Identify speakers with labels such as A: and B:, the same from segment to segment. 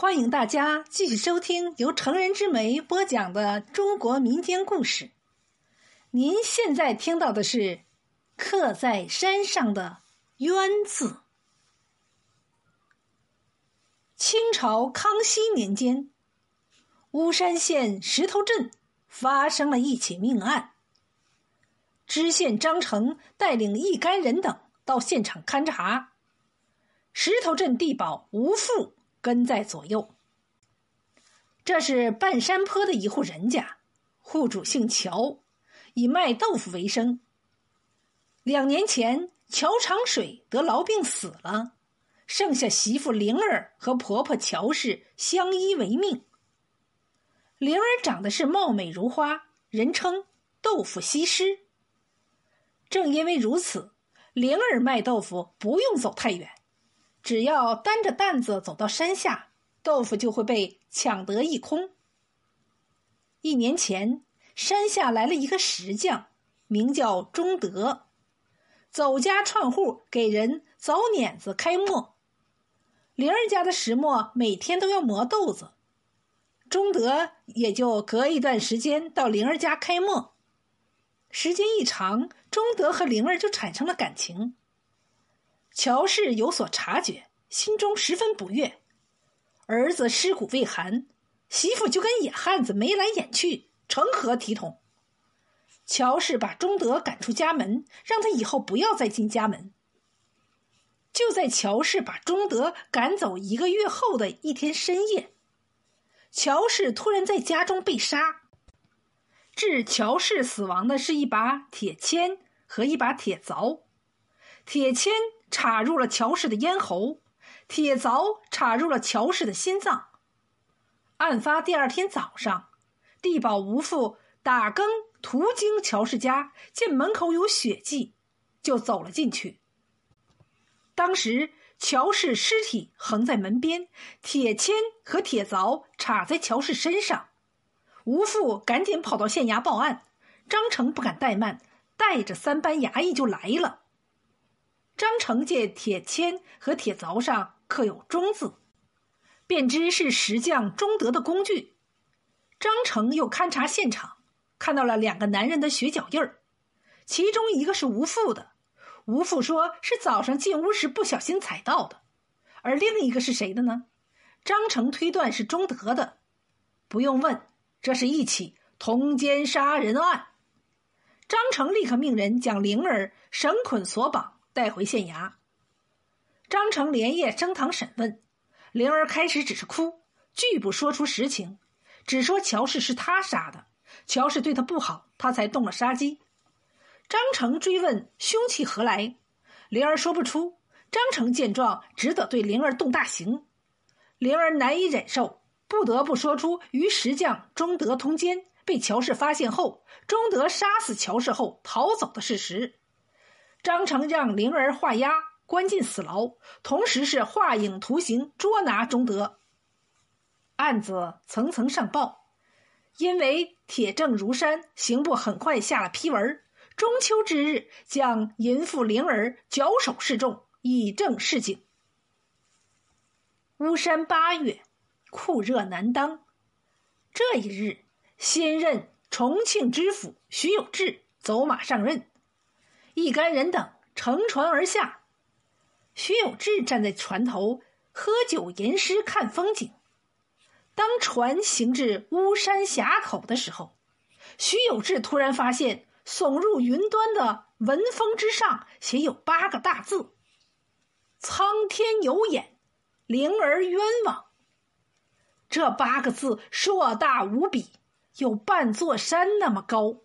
A: 欢迎大家继续收听由成人之美播讲的中国民间故事。您现在听到的是《刻在山上的冤字》。清朝康熙年间，巫山县石头镇发生了一起命案。知县张成带领一干人等到现场勘查，石头镇地保吴富。跟在左右。这是半山坡的一户人家，户主姓乔，以卖豆腐为生。两年前，乔长水得痨病死了，剩下媳妇灵儿和婆婆乔氏相依为命。灵儿长得是貌美如花，人称豆腐西施。正因为如此，灵儿卖豆腐不用走太远。只要担着担子走到山下，豆腐就会被抢得一空。一年前，山下来了一个石匠，名叫钟德，走家串户给人凿碾子开磨。灵儿家的石磨每天都要磨豆子，钟德也就隔一段时间到灵儿家开磨。时间一长，钟德和灵儿就产生了感情。乔氏有所察觉，心中十分不悦。儿子尸骨未寒，媳妇就跟野汉子眉来眼去，成何体统？乔氏把钟德赶出家门，让他以后不要再进家门。就在乔氏把钟德赶走一个月后的一天深夜，乔氏突然在家中被杀。致乔氏死亡的是一把铁钎和一把铁凿，铁钎。插入了乔氏的咽喉，铁凿插入了乔氏的心脏。案发第二天早上，地保吴父打更途经乔氏家，见门口有血迹，就走了进去。当时乔氏尸体横在门边，铁钎和铁凿插在乔氏身上。吴父赶紧跑到县衙报案，张成不敢怠慢，带着三班衙役就来了。张成见铁签和铁凿上刻有“中”字，便知是石匠钟德的工具。张成又勘察现场，看到了两个男人的血脚印儿，其中一个是吴父的，吴父说是早上进屋时不小心踩到的；而另一个是谁的呢？张成推断是钟德的。不用问，这是一起通奸杀人案。张成立刻命人将灵儿绳捆索绑。带回县衙，张成连夜升堂审问，灵儿开始只是哭，拒不说出实情，只说乔氏是他杀的，乔氏对他不好，他才动了杀机。张成追问凶器何来，灵儿说不出。张成见状，只得对灵儿动大刑。灵儿难以忍受，不得不说出与石匠钟德通奸，被乔氏发现后，钟德杀死乔氏后逃走的事实。张成让灵儿画押，关进死牢，同时是画影图形捉拿钟德。案子层层上报，因为铁证如山，刑部很快下了批文。中秋之日，将淫妇灵儿绞首示众，以正示警。巫山八月，酷热难当。这一日，新任重庆知府徐有志走马上任。一干人等乘船而下，徐有志站在船头喝酒吟诗看风景。当船行至巫山峡口的时候，徐有志突然发现耸入云端的文峰之上写有八个大字：“苍天有眼，灵儿冤枉。”这八个字硕大无比，有半座山那么高。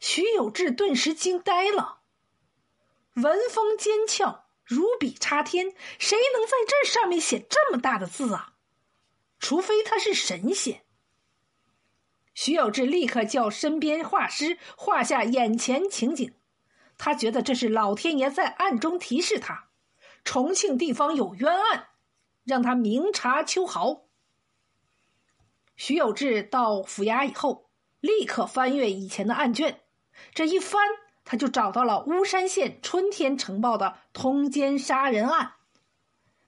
A: 徐有志顿时惊呆了。文风尖峭，如笔插天，谁能在这上面写这么大的字啊？除非他是神仙。徐有志立刻叫身边画师画下眼前情景，他觉得这是老天爷在暗中提示他，重庆地方有冤案，让他明察秋毫。徐有志到府衙以后，立刻翻阅以前的案卷，这一翻，他就找到了巫山县春天呈报的通奸杀人案。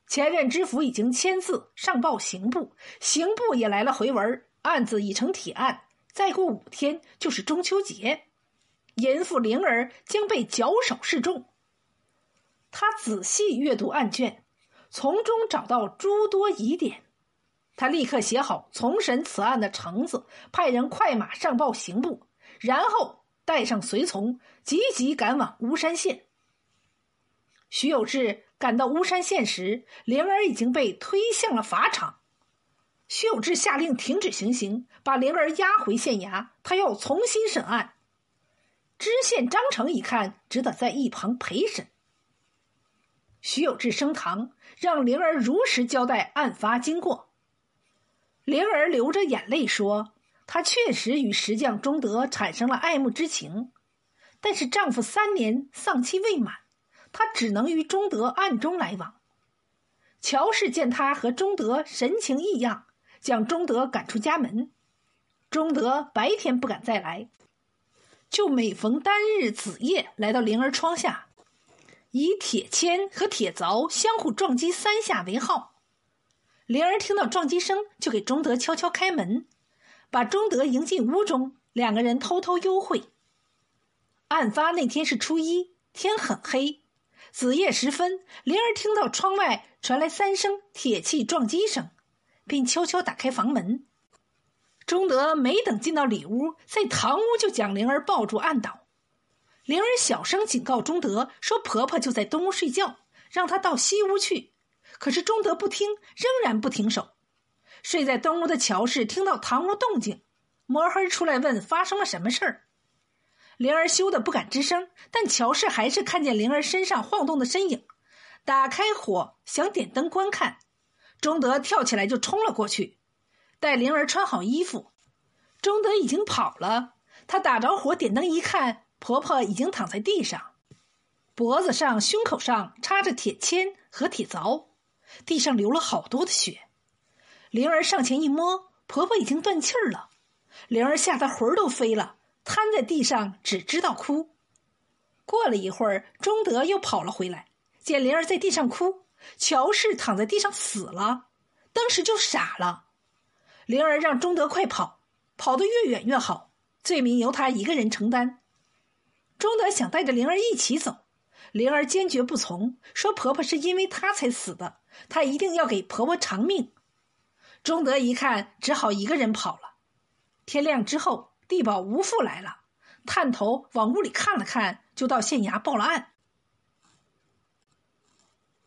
A: 前任知府已经签字上报刑部，刑部也来了回文，案子已成铁案。再过五天就是中秋节，淫妇灵儿将被绞首示众。他仔细阅读案卷，从中找到诸多疑点。他立刻写好重审此案的呈子，派人快马上报刑部，然后带上随从，急急赶往巫山县。徐有志赶到巫山县时，灵儿已经被推向了法场。徐有志下令停止行刑，把灵儿押回县衙，他要重新审案。知县张成一看，只得在一旁陪审。徐有志升堂，让灵儿如实交代案发经过。灵儿流着眼泪说：“她确实与石匠钟德产生了爱慕之情，但是丈夫三年丧期未满，她只能与钟德暗中来往。乔氏见她和钟德神情异样，将钟德赶出家门。钟德白天不敢再来，就每逢单日子夜来到灵儿窗下。”以铁钎和铁凿相互撞击三下为号，灵儿听到撞击声，就给钟德悄悄开门，把钟德迎进屋中，两个人偷偷幽会。案发那天是初一，天很黑，子夜时分，灵儿听到窗外传来三声铁器撞击声，便悄悄打开房门。钟德没等进到里屋，在堂屋就将灵儿抱住按倒。灵儿小声警告钟德说：“婆婆就在东屋睡觉，让她到西屋去。”可是钟德不听，仍然不停手。睡在东屋的乔氏听到堂屋动静，摸黑出来问发生了什么事儿。灵儿羞得不敢吱声，但乔氏还是看见灵儿身上晃动的身影，打开火想点灯观看。钟德跳起来就冲了过去，待灵儿穿好衣服，钟德已经跑了。他打着火点灯一看。婆婆已经躺在地上，脖子上、胸口上插着铁签和铁凿，地上流了好多的血。灵儿上前一摸，婆婆已经断气儿了。灵儿吓得魂儿都飞了，瘫在地上，只知道哭。过了一会儿，钟德又跑了回来，见灵儿在地上哭，乔氏躺在地上死了，当时就傻了。灵儿让钟德快跑，跑得越远越好，罪名由他一个人承担。钟德想带着灵儿一起走，灵儿坚决不从，说婆婆是因为她才死的，她一定要给婆婆偿命。钟德一看，只好一个人跑了。天亮之后，地保吴父来了，探头往屋里看了看，就到县衙报了案。